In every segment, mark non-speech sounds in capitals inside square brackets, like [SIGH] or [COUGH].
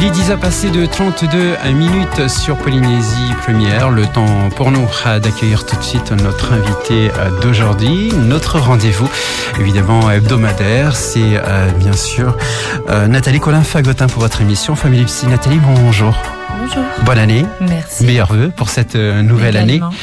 Il est 10 à passer de 32 minutes sur Polynésie Première. Le temps pour nous d'accueillir tout de suite notre invité d'aujourd'hui. Notre rendez-vous, évidemment hebdomadaire, c'est euh, bien sûr euh, Nathalie Colin-Fagotin pour votre émission Famille Psy. Nathalie, bonjour. Bonjour. Bonne année. Merci. Meilleurs vœux pour cette euh, nouvelle Également. année.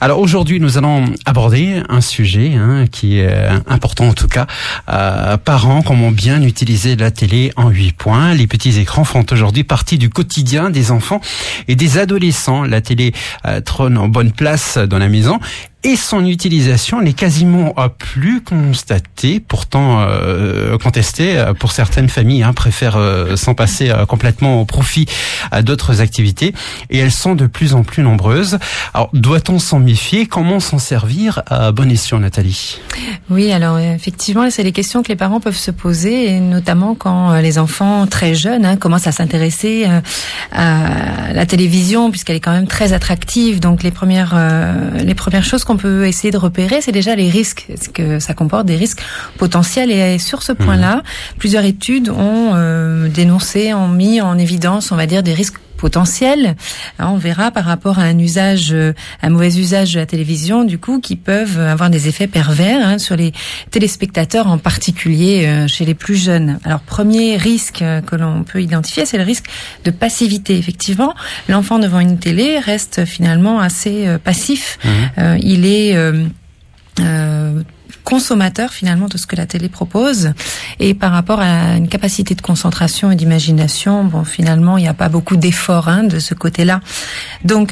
Alors aujourd'hui, nous allons aborder un sujet hein, qui est euh, important en tout cas. Euh, parents, comment bien utiliser la télé en huit points. Les petits écrans font aujourd'hui partie du quotidien des enfants et des adolescents. La télé euh, trône en bonne place dans la maison. Et son utilisation n'est quasiment plus constatée, pourtant euh, contestée euh, pour certaines familles, hein, préfèrent euh, s'en passer euh, complètement au profit à d'autres activités, et elles sont de plus en plus nombreuses. Alors, doit-on s'en méfier? Comment s'en servir? À bon escient, Nathalie Oui, alors effectivement, c'est les questions que les parents peuvent se poser, et notamment quand euh, les enfants très jeunes hein, commencent à s'intéresser à la télévision, puisqu'elle est quand même très attractive. Donc les premières, les premières choses qu'on peut essayer de repérer, c'est déjà les risques, que ça comporte des risques potentiels. Et sur ce point-là, plusieurs études ont euh, dénoncé, ont mis en évidence, on va dire, des risques potentiels. Hein, on verra par rapport à un usage, euh, un mauvais usage de la télévision, du coup, qui peuvent avoir des effets pervers hein, sur les téléspectateurs, en particulier euh, chez les plus jeunes. Alors, premier risque euh, que l'on peut identifier, c'est le risque de passivité. Effectivement, l'enfant devant une télé reste finalement assez euh, passif. Euh, il est euh, euh, consommateur finalement de ce que la télé propose. Et par rapport à une capacité de concentration et d'imagination bon finalement il n'y a pas beaucoup d'efforts hein, de ce côté-là. Donc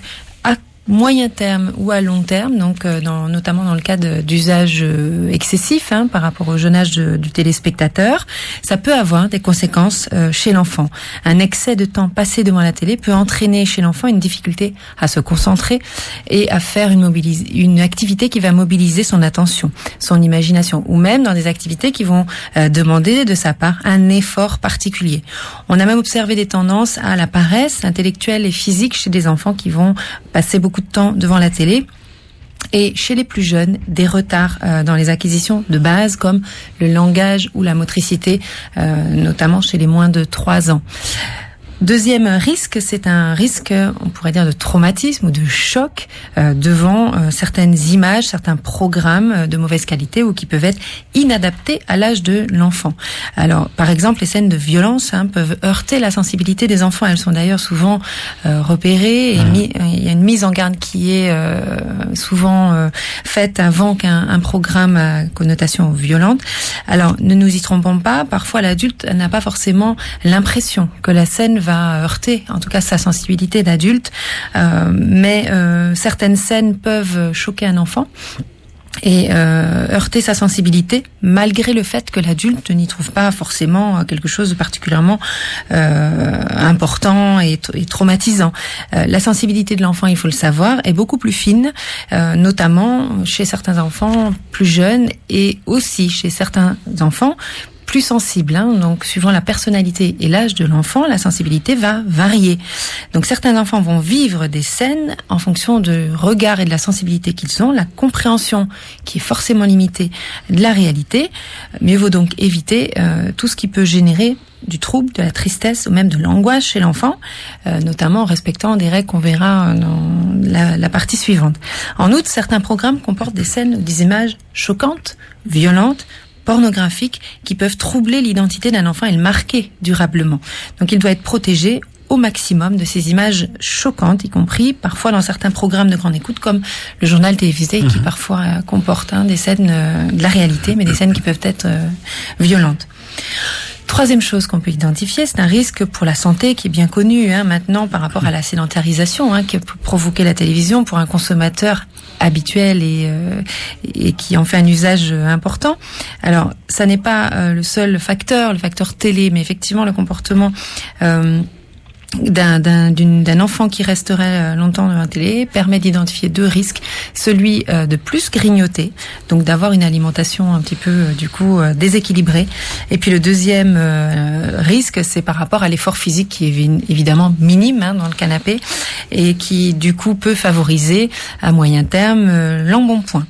moyen terme ou à long terme donc euh, dans, notamment dans le cas d'usage euh, excessif hein, par rapport au jeune âge de- du téléspectateur ça peut avoir des conséquences euh, chez l'enfant un excès de temps passé devant la télé peut entraîner chez l'enfant une difficulté à se concentrer et à faire une, une activité qui va mobiliser son attention, son imagination, ou même dans des activités qui vont euh, demander de sa part un effort particulier. On a même observé des tendances à la paresse intellectuelle et physique chez des enfants qui vont passer beaucoup de temps devant la télé. Et chez les plus jeunes, des retards euh, dans les acquisitions de base comme le langage ou la motricité, euh, notamment chez les moins de 3 ans. Deuxième risque, c'est un risque, on pourrait dire, de traumatisme ou de choc euh, devant euh, certaines images, certains programmes euh, de mauvaise qualité ou qui peuvent être inadaptés à l'âge de l'enfant. Alors, par exemple, les scènes de violence hein, peuvent heurter la sensibilité des enfants. Elles sont d'ailleurs souvent euh, repérées et mis- euh, il y a une mise en garde qui est euh, souvent euh, faite avant qu'un un programme à connotation violente. Alors, ne nous y trompons pas. Parfois, l'adulte n'a pas forcément l'impression que la scène va heurter, en tout cas sa sensibilité d'adulte. Euh, mais euh, certaines scènes peuvent choquer un enfant et euh, heurter sa sensibilité malgré le fait que l'adulte n'y trouve pas forcément quelque chose de particulièrement important et, traumatisant. La sensibilité de l'enfant, il faut le savoir, est beaucoup plus fine, notamment chez certains enfants plus jeunes et aussi chez certains enfants plus sensibles. hein. donc, suivant la personnalité et l'âge de l'enfant, la sensibilité va varier. Donc, certains enfants vont vivre des scènes en fonction de regard et de la sensibilité qu'ils ont, la compréhension qui est forcément limitée de la réalité. Mieux vaut donc éviter euh, tout ce qui peut générer du trouble, de la tristesse ou même de l'angoisse chez l'enfant, euh, notamment en respectant des règles qu'on verra dans la, la partie suivante. En outre, certains programmes comportent des scènes ou des images choquantes, violentes, pornographiques qui peuvent troubler l'identité d'un enfant et le marquer durablement. Donc il doit être protégé au maximum de ces images choquantes, y compris parfois dans certains programmes de grande écoute comme le journal télévisé qui parfois euh, comporte hein, des scènes euh, de la réalité, mais des scènes qui peuvent être euh, violentes. Troisième chose qu'on peut identifier, c'est un risque pour la santé qui est bien connu hein, maintenant par rapport à la sédentarisation hein, peut provoquer la télévision pour un consommateur habituel et, euh, et qui en fait un usage euh, important. Alors, ça n'est pas euh, le seul facteur, le facteur télé, mais effectivement le comportement euh, d'un enfant qui resterait euh, longtemps devant la télé permet d'identifier deux risques. Celui euh, de plus grignoter donc d'avoir une alimentation un petit peu euh, du coup déséquilibrée. Et puis le deuxième risque c'est par rapport à l'effort physique qui est évi- évidemment minime hein, dans le canapé et qui du coup peut favoriser à moyen terme l'embonpoint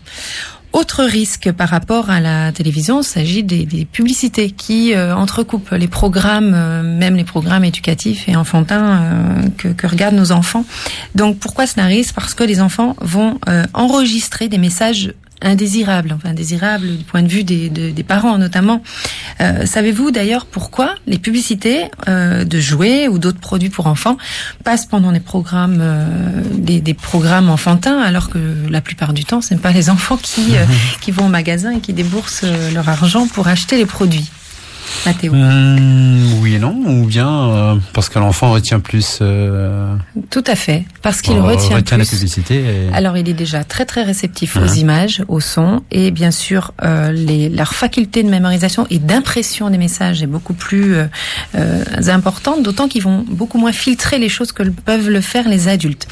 Autre risque par rapport à la télévision, il s'agit des, des, publicités qui euh, entrecoupent les programmes, euh, même les programmes éducatifs et enfantins euh, que, que, regardent nos enfants. Donc pourquoi un risque? Parce que les enfants vont enregistrer des messages indésirable, enfin indésirable du point de vue des, des parents notamment. Euh, Savez-vous d'ailleurs pourquoi les publicités euh, de jouets ou d'autres produits pour enfants passent pendant des programmes, euh, des, des, programmes enfantins, alors que la plupart du temps, ce n'est pas les [LAUGHS] enfants qui, euh, [LAUGHS] qui vont au magasin et qui déboursent leur argent pour acheter les produits? Mathéo mmh, Oui et non, ou bien euh, parce que l'enfant retient plus. Euh... Tout à fait, parce qu'il retient, retient plus. la publicité. Et... Alors il est déjà très très réceptif aux images, au son, et bien sûr euh, les, leur faculté de mémorisation et d'impression des messages est beaucoup plus euh, euh, importante, d'autant qu'ils vont beaucoup moins filtrer les choses que peuvent le faire les adultes.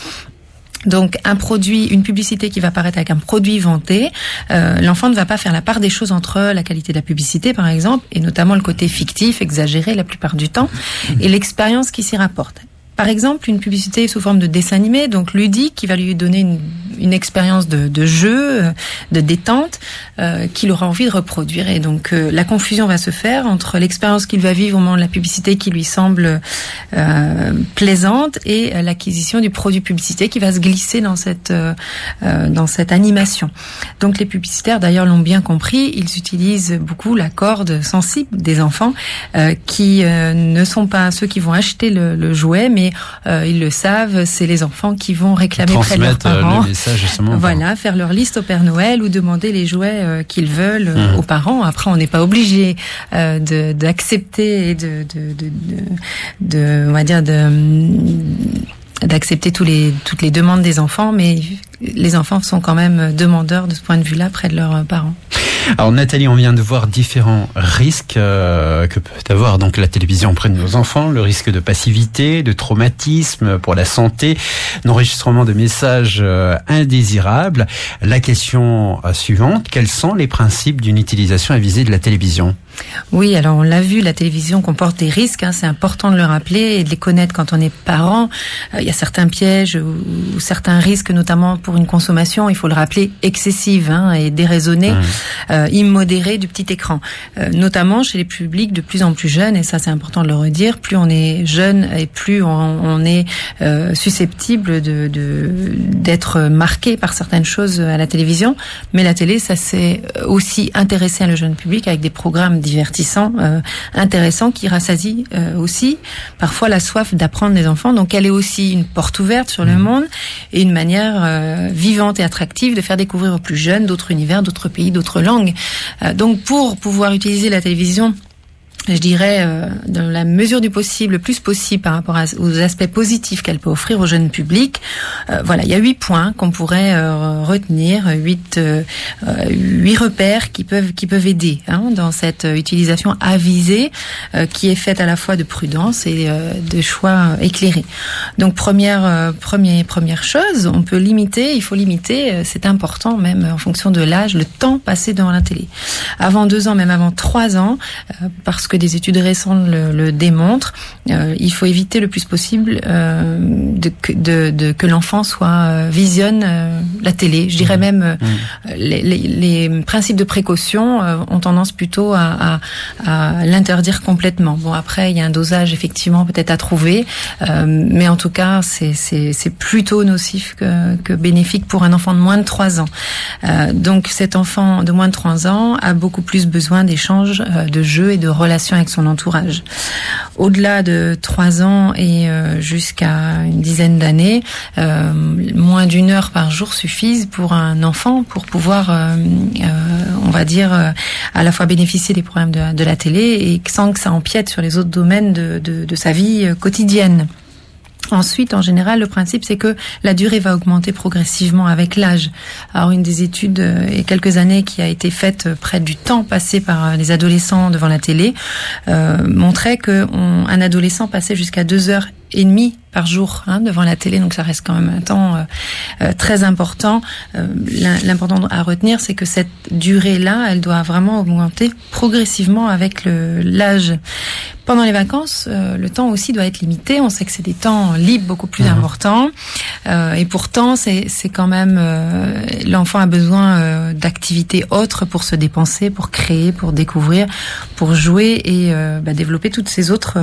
Donc un produit, une publicité qui va apparaître avec un produit vanté, euh, l'enfant ne va pas faire la part des choses entre la qualité de la publicité par exemple, et notamment le côté fictif, exagéré la plupart du temps, et l'expérience qui s'y rapporte. Par exemple, une publicité sous forme de dessin animé, donc ludique, qui va lui donner une, une expérience de, de, jeu, de détente, euh, qu'il aura envie de reproduire. Et donc, euh, la confusion va se faire entre l'expérience qu'il va vivre au moment de la publicité qui lui semble euh, plaisante et l'acquisition du produit publicité qui va se glisser dans cette euh, dans cette animation. Donc, les publicitaires, d'ailleurs, l'ont bien compris. Ils utilisent beaucoup la corde sensible des enfants, euh, qui ne sont pas ceux qui vont acheter le, le jouet, mais euh, ils le savent, c'est les enfants qui vont réclamer près de leurs parents. Le justement, voilà, faire leur liste au Père Noël ou demander les jouets euh, qu'ils veulent mmh. aux parents. Après, on n'est pas obligé euh, d'accepter et de, de, de, de, on va dire de d'accepter tous les toutes les demandes des enfants, mais les enfants sont quand même demandeurs de ce point de vue-là près de leurs parents. Alors Nathalie, on vient de voir différents risques euh, que peut avoir donc la télévision auprès de nos enfants, le risque de passivité, de traumatisme pour la santé, d'enregistrement de messages euh, indésirables. La question euh, suivante, quels sont les principes d'une utilisation avisée de la télévision? Oui, alors on l'a vu, la télévision comporte des risques, hein, c'est important de le rappeler et de les connaître quand on est parent. Euh, il y a certains pièges ou, ou, certains risques, notamment pour une consommation, il faut le rappeler, excessive hein, et déraisonnée, mmh. euh, immodérée du petit écran. Euh, notamment chez les publics de plus en plus jeunes, et ça c'est important de le redire, plus on est jeune et plus on, on est euh, susceptible de d'être marqué par certaines choses à la télévision. Mais la télé, ça s'est aussi intéressé à le jeune public avec des programmes divertissant, euh, intéressant, qui rassasie euh, aussi parfois la soif d'apprendre des enfants. Donc elle est aussi une porte ouverte sur le monde et une manière euh, vivante et attractive de faire découvrir aux plus jeunes d'autres univers, d'autres pays, d'autres langues. Euh, donc pour pouvoir utiliser la télévision je dirais, euh, dans la mesure du possible, le plus possible par rapport à, aux aspects positifs qu'elle peut offrir au jeune public. Euh, voilà, il y a huit points qu'on pourrait euh, retenir, huit, euh, huit repères qui peuvent qui peuvent aider hein, dans cette utilisation avisée euh, qui est faite à la fois de prudence et de choix éclairés. Donc première première première chose, on peut limiter, il faut limiter, c'est important même en fonction de l'âge, le temps passé devant la télé. Avant deux ans, même avant trois ans, parce que des études récentes le, le démontrent, euh, il faut éviter le plus possible euh, de, de, de, que l'enfant soit euh, visionne la télé. Je dirais mmh. même mmh. Les, les, les, principes de précaution ont tendance plutôt à, à, à l'interdire complètement. Bon après il y a un dosage effectivement peut-être à trouver, mais en tout cas c'est plutôt nocif que, que bénéfique pour un enfant de moins de 3 ans. donc cet enfant de moins de 3 ans a beaucoup plus besoin d'échanges, de jeux et de relations avec son entourage. Au-delà de trois ans et euh, jusqu'à une dizaine d'années, euh, moins d'une heure par jour suffisent pour un enfant pour pouvoir, euh, on va dire, à la fois bénéficier des programmes de, la télé et sans que ça empiète sur les autres domaines de sa vie quotidienne. Ensuite, en général, le principe, c'est que la durée va augmenter progressivement avec l'âge. Alors, une des études, euh, quelques années, qui a été faite euh, près du temps passé par euh, les adolescents devant la télé, euh, montrait qu'un adolescent passait jusqu'à deux heures et demie par jour hein, devant la télé, donc ça reste quand même un temps euh, euh, très important. Euh, L'important à retenir, c'est que cette durée-là, elle doit vraiment augmenter progressivement avec l'âge. Pendant les vacances, euh, le temps aussi doit être limité. On sait que c'est des temps libres beaucoup plus mhm. importants. Euh, et pourtant, c'est quand même... Euh, l'enfant a besoin d'activités autres pour se dépenser, pour créer, pour découvrir, pour jouer et bah, développer toutes ces autres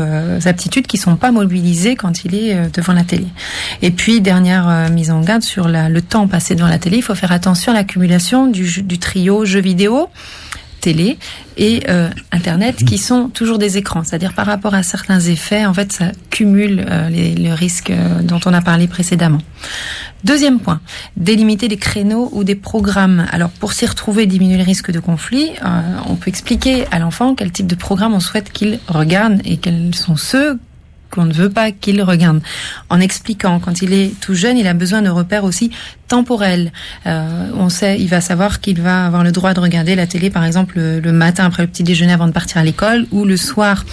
aptitudes qui sont pas mobilisées quand il est devant la télé. Et puis, dernière mise en garde sur la, le temps passé devant la télé, il faut faire attention à l'accumulation du, du trio jeux vidéo télé et euh, Internet qui sont toujours des écrans. C'est-à-dire par rapport à certains effets, en fait, ça cumule euh, les, risques euh, dont on a parlé précédemment. Deuxième point, délimiter des créneaux ou des programmes. Alors pour s'y retrouver, diminuer le risque de conflit, on peut expliquer à l'enfant quel type de programme on souhaite qu'il regarde et quels sont ceux qu'on ne veut pas qu'il regarde. En expliquant, quand il est tout jeune, il a besoin de repères aussi temporels. Euh, on sait, il va savoir qu'il va avoir le droit de regarder la télé, par exemple, le matin après le petit déjeuner avant de partir à l'école, ou le soir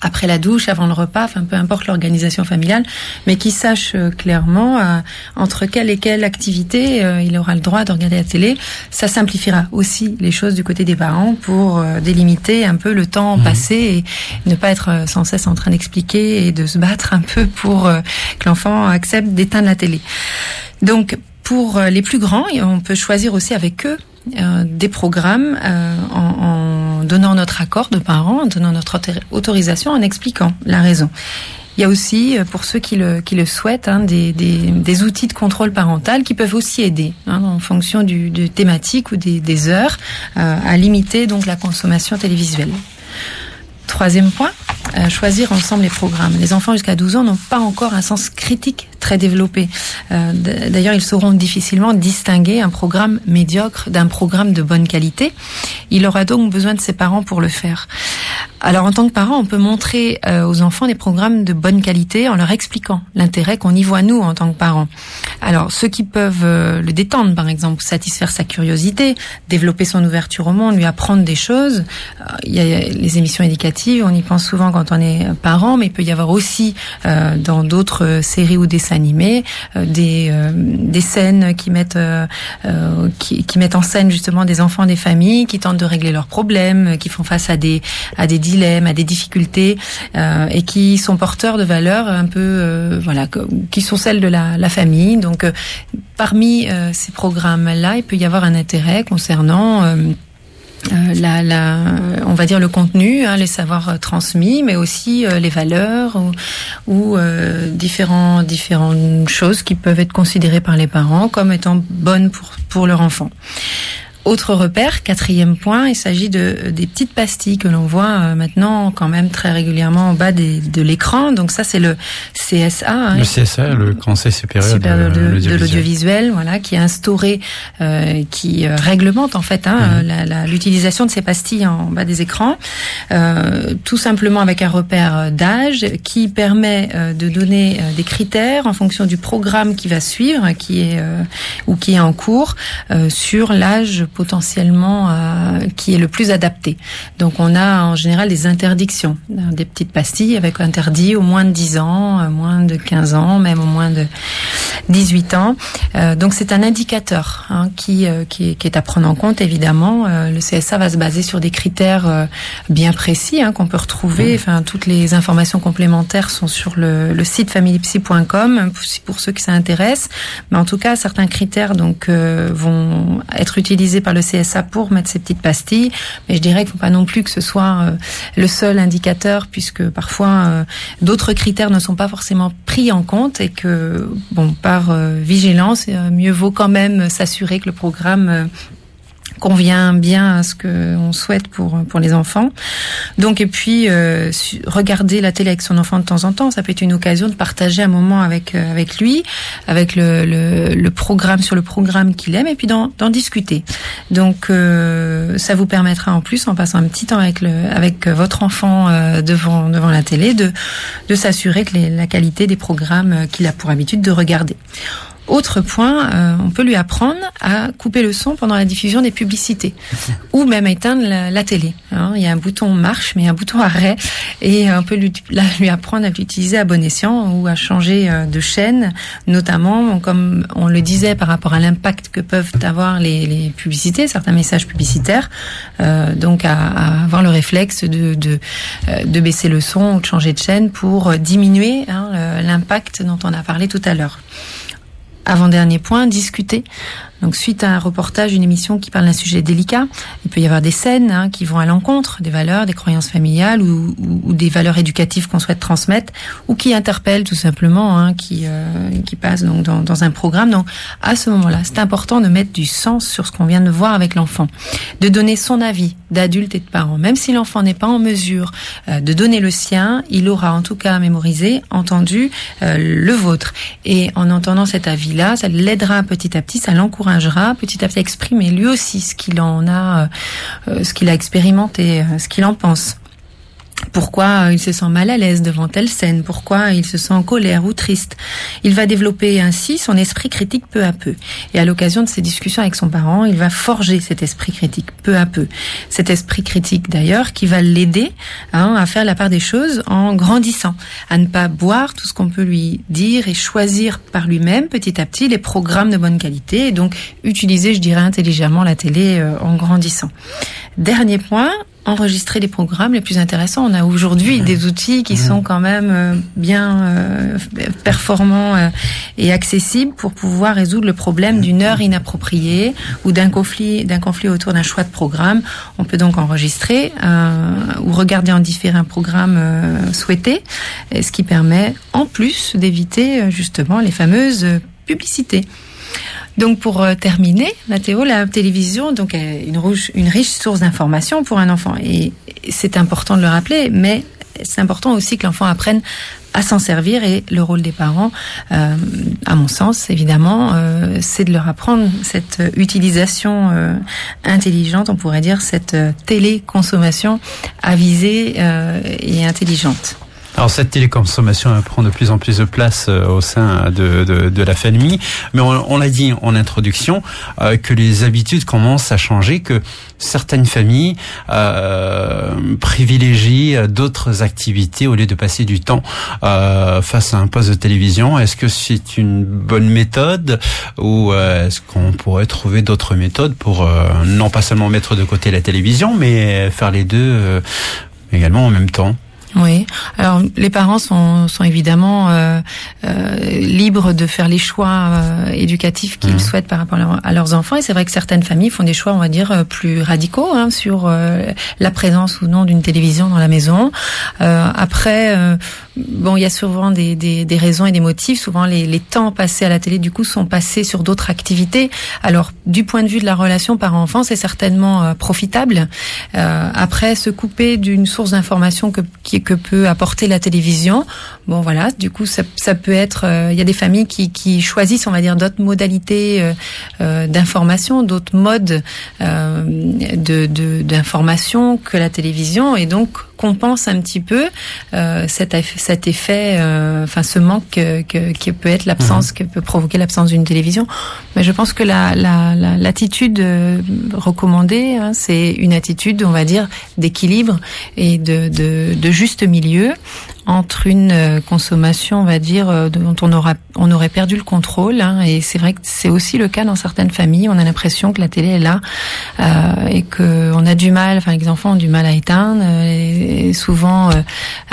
après la douche, avant le repas, enfin peu importe l'organisation familiale, mais qui sache euh, clairement euh, entre quelle et quelle activité euh, il aura le droit de regarder la télé. Ça simplifiera aussi les choses du côté des parents pour délimiter un peu le temps mmh. passé et ne pas être sans cesse en train d'expliquer et de se battre un peu pour que l'enfant accepte d'éteindre la télé. Donc pour les plus grands, on peut choisir aussi avec eux des programmes en, en donnant notre accord de parents, en donnant notre autorisation, en expliquant la raison. Il y a aussi, euh, pour ceux qui le, qui le souhaitent, hein, des, des, des, outils de contrôle parental qui peuvent aussi aider, hein, en fonction du, de thématique ou des, des heures, euh, à limiter donc la consommation télévisuelle. Troisième point, euh, choisir ensemble les programmes. Les enfants jusqu'à 12 ans n'ont pas encore un sens critique très développé. Euh, d'ailleurs, ils sauront difficilement distinguer un programme médiocre d'un programme de bonne qualité. Il aura donc besoin de ses parents pour le faire. Alors en tant que parent, on peut montrer euh, aux enfants des programmes de bonne qualité en leur expliquant l'intérêt qu'on y voit nous en tant que parents. Alors ceux qui peuvent euh, le détendre, par exemple, satisfaire sa curiosité, développer son ouverture au monde, lui apprendre des choses. Euh, il y a les émissions éducatives, on y pense souvent quand on est parent, mais il peut y avoir aussi dans d'autres séries ou dessins animés des, des scènes qui mettent qui, qui mettent en scène justement des enfants des familles qui tentent de régler leurs problèmes, qui font face à des à des à des difficultés, euh, et qui sont porteurs de valeurs un peu, euh, voilà, qui sont celles de la, famille. Donc, euh, parmi ces programmes-là, il peut y avoir un intérêt concernant la, on va dire le contenu, hein, les savoirs transmis, mais aussi les valeurs ou, ou différents, différentes choses qui peuvent être considérées par les parents comme étant bonnes pour, pour leur enfant. Autre repère, quatrième point, il s'agit de des petites pastilles que l'on voit euh, maintenant quand même très régulièrement en bas des, de l'écran. Donc ça, c'est le CSA. Hein. le CSA, le Conseil supérieur, de, l'audiovisuel, voilà, qui est instauré, euh, qui euh, réglemente en fait hein, mhm. l'utilisation de ces pastilles en bas des écrans, euh, tout simplement avec un repère d'âge qui permet de donner des critères en fonction du programme qui va suivre, qui est ou qui est en cours sur l'âge potentiellement euh, qui est le plus adapté. Donc on a en général des interdictions, hein, des petites pastilles avec interdit au moins de 10 ans, euh, moins de 15 ans, même au moins de 18 ans. Euh, donc c'est un indicateur hein, qui, qui, qui, est à prendre en compte évidemment. le CSA va se baser sur des critères bien précis hein, qu'on peut retrouver. Enfin toutes les informations complémentaires sont sur le, le site familypsy.com pour ceux qui s'intéressent. Mais en tout cas certains critères donc vont être utilisés par le CSA pour mettre ces petites pastilles, mais je dirais qu'il ne faut pas non plus que ce soit euh, le seul indicateur, puisque parfois euh, d'autres critères ne sont pas forcément pris en compte et que, bon, par euh, vigilance, mieux vaut quand même s'assurer que le programme convient bien à ce que on souhaite pour pour les enfants. Donc et puis euh, regarder la télé avec son enfant de temps en temps, ça peut être une occasion de partager un moment avec euh, avec lui, avec le, le, le, programme sur le programme qu'il aime et puis d'en discuter. Donc euh, ça vous permettra en plus en passant un petit temps avec le avec votre enfant euh, devant devant la télé de de s'assurer que les, la qualité des programmes qu'il a pour habitude de regarder. Autre point, euh, on peut lui apprendre à couper le son pendant la diffusion des publicités, [LAUGHS] ou même éteindre la, télé. Hein. Il y a un bouton marche, mais il y a un bouton arrêt, et on peut lui, [LAUGHS] lui apprendre à l'utiliser à bon escient ou à changer euh, de chaîne, notamment comme on le disait par rapport à l'impact que peuvent avoir les, les publicités, certains messages publicitaires. Euh, donc à, à, avoir le réflexe de, de, euh, de, baisser le son ou de changer de chaîne pour diminuer hein, l'impact dont on a parlé tout à l'heure. Avant-dernier point, discuter donc suite à un reportage, une émission qui parle d'un sujet délicat, il peut y avoir des scènes hein, qui vont à l'encontre des valeurs, des croyances familiales ou, ou, des valeurs éducatives qu'on souhaite transmettre, ou qui interpellent tout simplement, hein, qui euh, qui passent donc dans, dans, un programme. Donc à ce moment-là, c'est important de mettre du sens sur ce qu'on vient de voir avec l'enfant, de donner son avis d'adulte et de parent. Même si l'enfant n'est pas en mesure euh, de donner le sien, il aura en tout cas mémorisé, entendu euh, le vôtre. Et en entendant cet avis-là, ça l'aidera petit à petit, ça l'encouragera petit à petit exprimer lui aussi ce qu'il en a, euh, ce qu'il a expérimenté, euh, ce qu'il en pense pourquoi il se sent mal à l'aise devant telle scène, pourquoi il se sent en colère ou triste? Il va développer ainsi son esprit critique peu à peu. Et à l'occasion de ces discussions avec son parent, il va forger cet esprit critique peu à peu. Cet esprit critique d'ailleurs qui va l'aider hein, à faire la part des choses en grandissant, à ne pas boire tout ce qu'on peut lui dire et choisir par lui-même petit à petit les programmes de bonne qualité et donc utiliser, je dirais, intelligemment la télé euh, en grandissant. Dernier point, enregistrer les programmes les plus intéressants. On a aujourd'hui mmh. des outils qui mmh. sont quand même euh, bien euh, performants euh, et accessibles pour pouvoir résoudre le problème d'une heure inappropriée ou d'un conflit d'un conflit autour d'un choix de programme. On peut donc enregistrer ou regarder en différents programmes souhaités, ce qui permet en plus d'éviter justement les fameuses publicités. Donc pour euh, terminer, Mathéo, la télévision donc est une, une riche source d'information pour un enfant et c'est important de le rappeler, mais c'est important aussi que l'enfant apprenne à s'en servir et le rôle des parents, euh, à mon sens évidemment, euh, c'est de leur apprendre cette utilisation euh, intelligente, on pourrait dire cette euh, téléconsommation avisée et intelligente. Alors cette téléconsommation prend de plus en plus de place euh, au sein de, de, de la famille, mais on, on l'a dit en introduction euh, que les habitudes commencent à changer, que certaines familles euh, privilégient d'autres activités au lieu de passer du temps euh, face à un poste de télévision. Est-ce que c'est une bonne méthode ou euh, est-ce qu'on pourrait trouver d'autres méthodes pour non pas seulement mettre de côté la télévision, mais faire les deux également en même temps? Oui. Alors les parents sont, sont évidemment euh, euh, libres de faire les choix euh, éducatifs qu'ils mmh. souhaitent par rapport à, leurs enfants. Et c'est vrai que certaines familles font des choix, on va dire, euh, plus radicaux hein, sur euh, la présence ou non d'une télévision dans la maison. après, bon, il y a souvent des, des, des, raisons et des motifs. Souvent, les, les, temps passés à la télé, du coup, sont passés sur d'autres activités. Alors, du point de vue de la relation parent-enfant, c'est certainement profitable. après, se couper d'une source d'information que, qui que peut apporter la télévision. Bon voilà, du coup ça, ça peut être, euh, il y a des familles qui, qui choisissent, on va dire, d'autres modalités euh, euh d'information, d'autres modes de d'information que la télévision, et donc compense un petit peu euh, cet, cet effet, enfin ce manque que, que, qui peut être l'absence, mmh. que peut provoquer l'absence d'une télévision. Mais je pense que la l'attitude la, recommandée, hein, c'est une attitude, on va dire, d'équilibre et de, de, de juste milieu entre une euh, consommation, on va dire, euh, dont on aura, on aurait perdu le contrôle. Hein, et c'est vrai que c'est aussi le cas dans certaines familles. On a l'impression que la télé est là euh, et que on a du mal, enfin les enfants ont du mal à éteindre, et, souvent euh,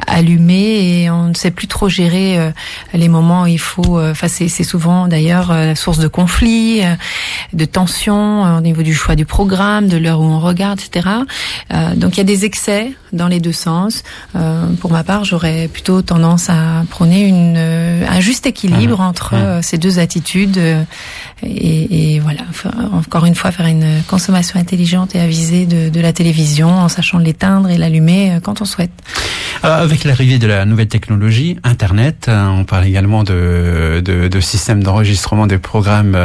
allumé et on ne sait plus trop gérer les moments où il faut. Enfin c'est souvent d'ailleurs source de conflits, de tensions au niveau du choix du programme, de l'heure où on regarde, etc. donc il y a des excès dans les deux sens. pour ma part, j'aurais plutôt tendance à prôner une, euh, un juste équilibre mmh. entre mmh. Euh, ces deux attitudes euh, et, et, voilà, encore une fois, faire une consommation intelligente et avisée de, de la télévision en sachant l'éteindre et l'allumer quand on souhaite. Avec l'arrivée de la nouvelle technologie, Internet, on parle également de, de, de systèmes d'enregistrement des programmes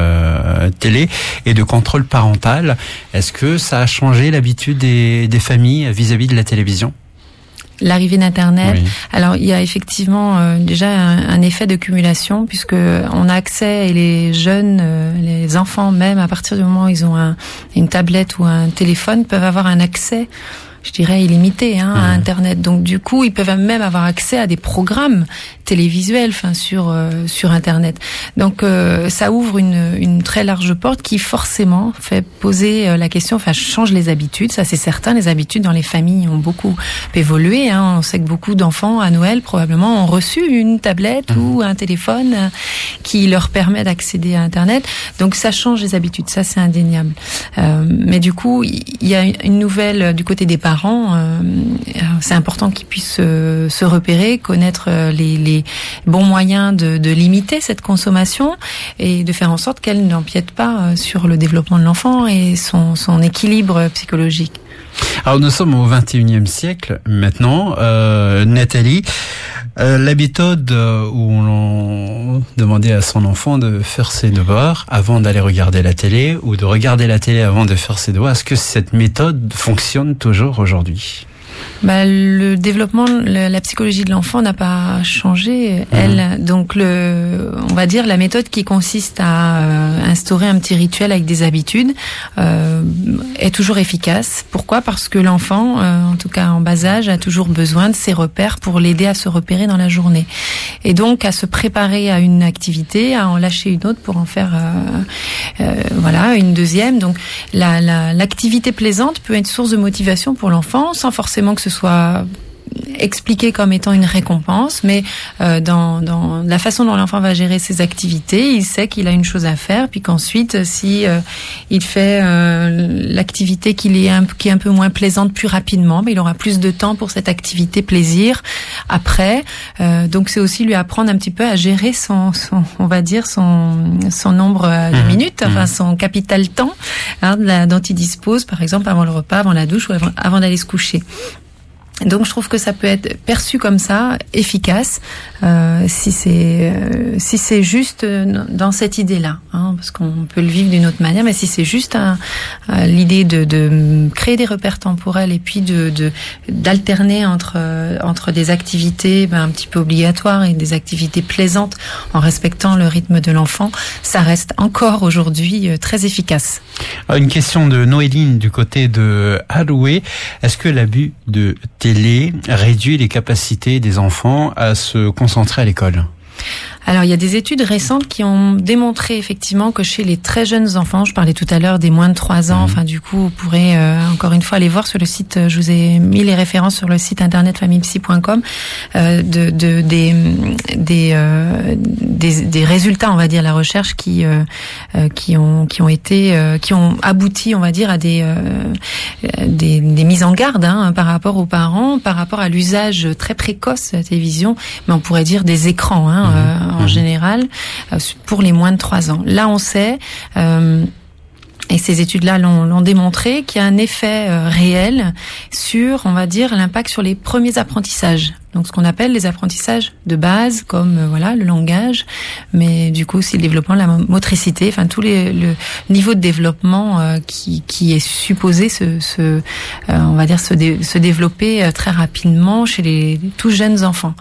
télé et de contrôle parental. Est-ce que ça a changé l'habitude des, des familles vis-à-vis -vis de la télévision? L'arrivée d'Internet. Alors il y a effectivement euh, déjà un, effet de cumulation puisque on a accès et les jeunes, euh, les enfants même à partir du moment où ils ont un, une tablette ou un téléphone peuvent avoir un accès je dirais illimité hein, à mmh. Internet. Donc du coup, ils peuvent même avoir accès à des programmes télévisuels, enfin sur euh, sur Internet. Donc euh, ça ouvre une, une très large porte qui forcément fait poser euh, la question, enfin change les habitudes. Ça c'est certain. Les habitudes dans les familles ont beaucoup évolué. Hein. On sait que beaucoup d'enfants à Noël probablement ont reçu une tablette mmh. ou un téléphone qui leur permet d'accéder à Internet. Donc ça change les habitudes. Ça c'est indéniable. mais du coup, il y a une nouvelle du côté des parents euh, c'est important qu'ils puissent se, repérer, connaître euh, les, bons moyens de, limiter cette consommation et de faire en sorte qu'elle n'empiète pas euh, sur le développement de l'enfant et son, équilibre psychologique. Alors nous sommes au 21e siècle maintenant. Nathalie, la méthode où on demandait à son enfant de faire ses devoirs avant d'aller regarder la télé ou de regarder la télé avant de faire ses devoirs, est-ce que cette méthode fonctionne toujours aujourd'hui? Bah, le développement, la psychologie de l'enfant n'a pas changé, elle. Mhm. Donc, le, on va dire la méthode qui consiste à euh, instaurer un petit rituel avec des habitudes euh, est toujours efficace. Pourquoi? Parce que l'enfant, euh, en tout cas en bas âge, a toujours besoin de ses repères pour l'aider à se repérer dans la journée, et donc à se préparer à une activité, à en lâcher une autre pour en faire, voilà, une deuxième. Donc, l'activité la, plaisante peut être source de motivation pour l'enfant, sans forcément que ce soit expliqué comme étant une récompense, mais euh, dans, dans, la façon dont l'enfant va gérer ses activités, il sait qu'il a une chose à faire, puis qu'ensuite, si euh, il fait euh, l'activité qui est, un, qui est un peu moins plaisante plus rapidement, mais il aura plus de temps pour cette activité plaisir après. donc c'est aussi lui apprendre un petit peu à gérer son, son on va dire son, son nombre de mmh. minutes, enfin mmh. son capital temps hein, dont il dispose, par exemple avant le repas, avant la douche ou avant d'aller se coucher. Donc je trouve que ça peut être perçu comme ça, efficace, euh, si c'est euh, si c'est juste euh, dans cette idée-là, hein, parce qu'on peut le vivre d'une autre manière, mais si c'est juste l'idée de, de, créer des repères temporels et puis de d'alterner entre entre des activités ben, un petit peu obligatoires et des activités plaisantes en respectant le rythme de l'enfant, ça reste encore aujourd'hui très efficace. Une question de Noéline du côté de Haloué. Est-ce que l'abus de télé réduit les capacités des enfants à se concentrer à l'école alors, il y a des études récentes qui ont démontré effectivement que chez les très jeunes enfants, je parlais tout à l'heure des moins de 3 ans, mhm. enfin du coup, vous pourrez euh, encore une fois aller voir sur le site, euh, je vous ai mis les références sur le site internet famillepsy.com euh, de, de, des des, euh, des, des résultats, on va dire, la recherche qui qui ont qui ont été qui ont abouti, on va dire, à des des, des mises en garde hein, par rapport aux parents, par rapport à l'usage très précoce de la télévision, mais on pourrait dire des écrans. Hein, mhm en mhm. général euh, pour les moins de 3 ans. Là, on sait euh, et ces études-là l'ont démontré qu'il y a un effet euh, réel sur, on va dire, l'impact sur les premiers apprentissages donc ce qu'on appelle les apprentissages de base, comme euh, voilà le langage, mais du coup aussi le développement de la motricité, enfin tous les le niveau de développement euh, qui, qui est supposé se, se euh, on va dire se, se développer très rapidement chez les tout jeunes enfants.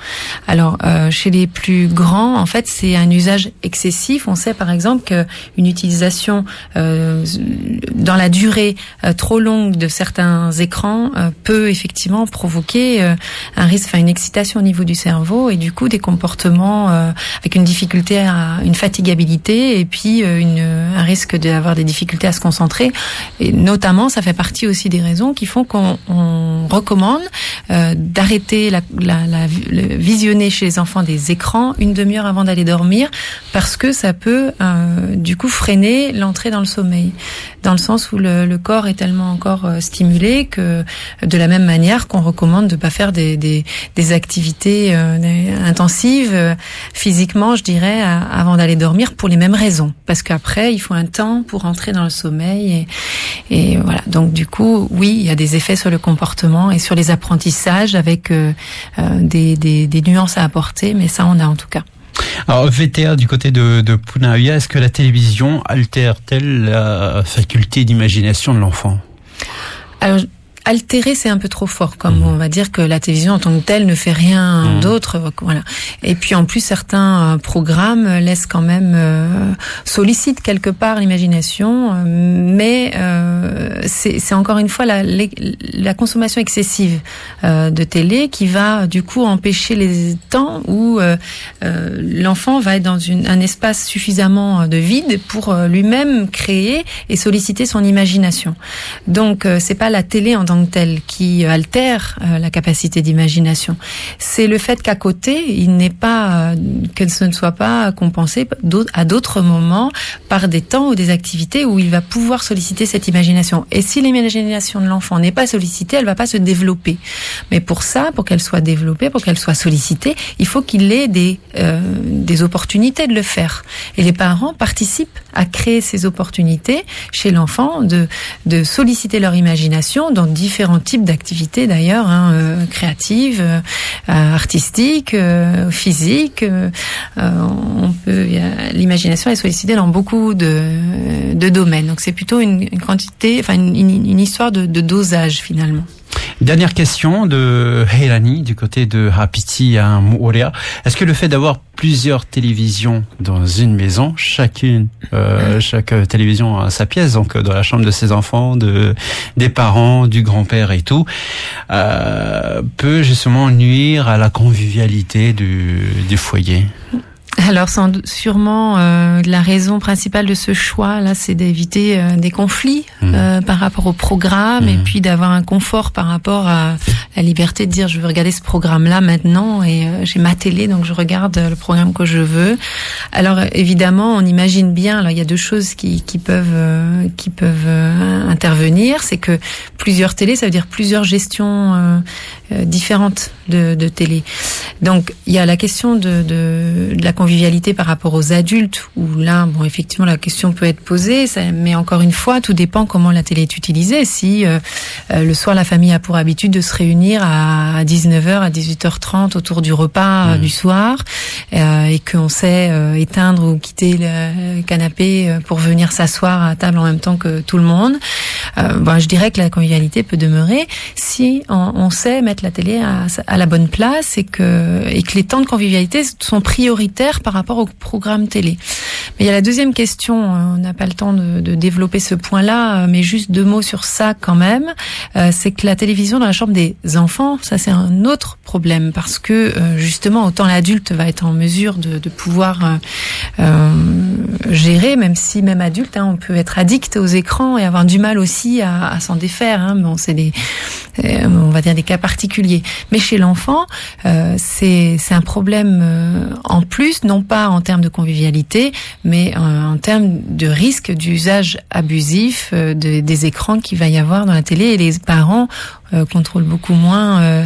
Alors chez les plus grands, en fait, c'est un usage excessif. On sait par exemple qu'une utilisation dans la durée trop longue de certains écrans peut effectivement provoquer un risque, enfin une au niveau du cerveau et du coup des comportements euh, avec une difficulté à une fatigabilité et puis euh, un risque d'avoir des difficultés à se concentrer. Et notamment, ça fait partie aussi des raisons qui font qu'on recommande euh, d'arrêter la, visionner chez les enfants des écrans une demi-heure avant d'aller dormir parce que ça peut du coup freiner l'entrée dans le sommeil dans le sens où le, le corps est tellement encore stimulé que de la même manière qu'on recommande de pas faire des, des, des activités euh, intensives euh, physiquement, je dirais, avant d'aller dormir pour les mêmes raisons. Parce qu'après, il faut un temps pour entrer dans le sommeil. Et, et, voilà. Donc du coup, oui, il y a des effets sur le comportement et sur les apprentissages avec euh, des, des, des nuances à apporter, mais ça, on a en tout cas. Alors, VTA, du côté de, de est-ce que la télévision altère-t-elle la faculté d'imagination de l'enfant? Alors, altérer, c'est un peu trop fort. Comme mhm. on va dire que la télévision en tant que telle ne fait rien mhm. d'autre. Voilà. Et puis en plus, certains programmes laissent quand même sollicitent quelque part l'imagination, mais c'est encore une fois la, la consommation excessive de télé qui va du coup empêcher les temps où l'enfant va être dans une, un espace suffisamment de vide pour lui-même créer et solliciter son imagination. Donc euh, c'est pas la télé en tant que telle qui altère euh, la capacité d'imagination. C'est le fait qu'à côté, il n'est pas euh, que ce ne soit pas compensé à d'autres moments par des temps ou des activités où il va pouvoir solliciter cette imagination. Et si l'imagination de l'enfant n'est pas sollicitée, elle va pas se développer. Mais pour ça, pour qu'elle soit développée, pour qu'elle soit sollicitée, il faut qu'il ait des des opportunités de le faire. Et les parents participent à créer ces opportunités chez l'enfant de, de solliciter leur imagination dans différents types d'activités d'ailleurs, hein, euh, créatives, euh, artistiques, euh, physiques. Euh, on peut, l'imagination est sollicitée dans beaucoup de, domaines. Donc c'est plutôt une, quantité, enfin une, histoire de dosage finalement. Dernière question de Heilani du côté de Hapiti à Mouria. Est-ce que le fait d'avoir plusieurs télévisions dans une maison, chacune, euh, chaque télévision a sa pièce, donc dans la chambre de ses enfants, de des parents, du grand-père et tout, euh, peut justement nuire à la convivialité du, du foyer? Alors sans, sûrement euh, la raison principale de ce choix là, c'est d'éviter euh, des conflits mmh. euh, par rapport au programme et mmh. puis d'avoir un confort par rapport à la liberté de dire je veux regarder ce programme là maintenant et euh, j'ai ma télé donc je regarde le programme que je veux. Alors évidemment on imagine bien là il y a deux choses qui, qui peuvent qui peuvent intervenir, c'est que plusieurs télés ça veut dire plusieurs gestions différentes de, de télé. Donc il y a la question de, de, de la convivialité par rapport aux adultes, où là, bon, effectivement, la question peut être posée, mais encore une fois, tout dépend comment la télé est utilisée. Si euh, euh, le soir, la famille a pour habitude de se réunir à 19h, à 18h30 autour du repas euh, mmh. du soir, et qu'on sait éteindre ou quitter le canapé pour venir s'asseoir à table en même temps que tout le monde, ben, je dirais que la convivialité peut demeurer si on, sait mettre la télé à, la bonne place et que, et que les temps de convivialité sont prioritaires par rapport au programme télé. Mais il y a la deuxième question, euh, on n'a pas le temps de, développer ce point-là, euh, mais juste deux mots sur ça quand même. Euh, c'est que la télévision dans la chambre des enfants, ça c'est un autre problème parce que justement autant l'adulte va être en mesure de, pouvoir euh, gérer, même si même adulte, hein, on peut être addict aux écrans et avoir du mal aussi à, à s'en défaire. Hein. Bon, c'est des, on va dire des cas particuliers. Mais chez l'enfant, euh, c'est un problème en plus, non pas en termes de convivialité, mais euh, en termes de risque d'usage abusif euh, des écrans qu'il va y avoir dans la télé et les parents euh, contrôlent beaucoup moins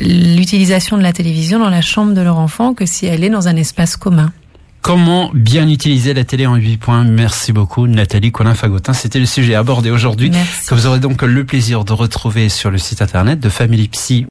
l'utilisation de la télévision dans la chambre de leur enfant que si elle est dans un espace commun. Comment bien utiliser la télé en 8 points? Merci beaucoup Nathalie Colin-Fagotin. C'était le sujet abordé aujourd'hui. Que vous aurez donc le plaisir de retrouver sur le site internet de Family Psy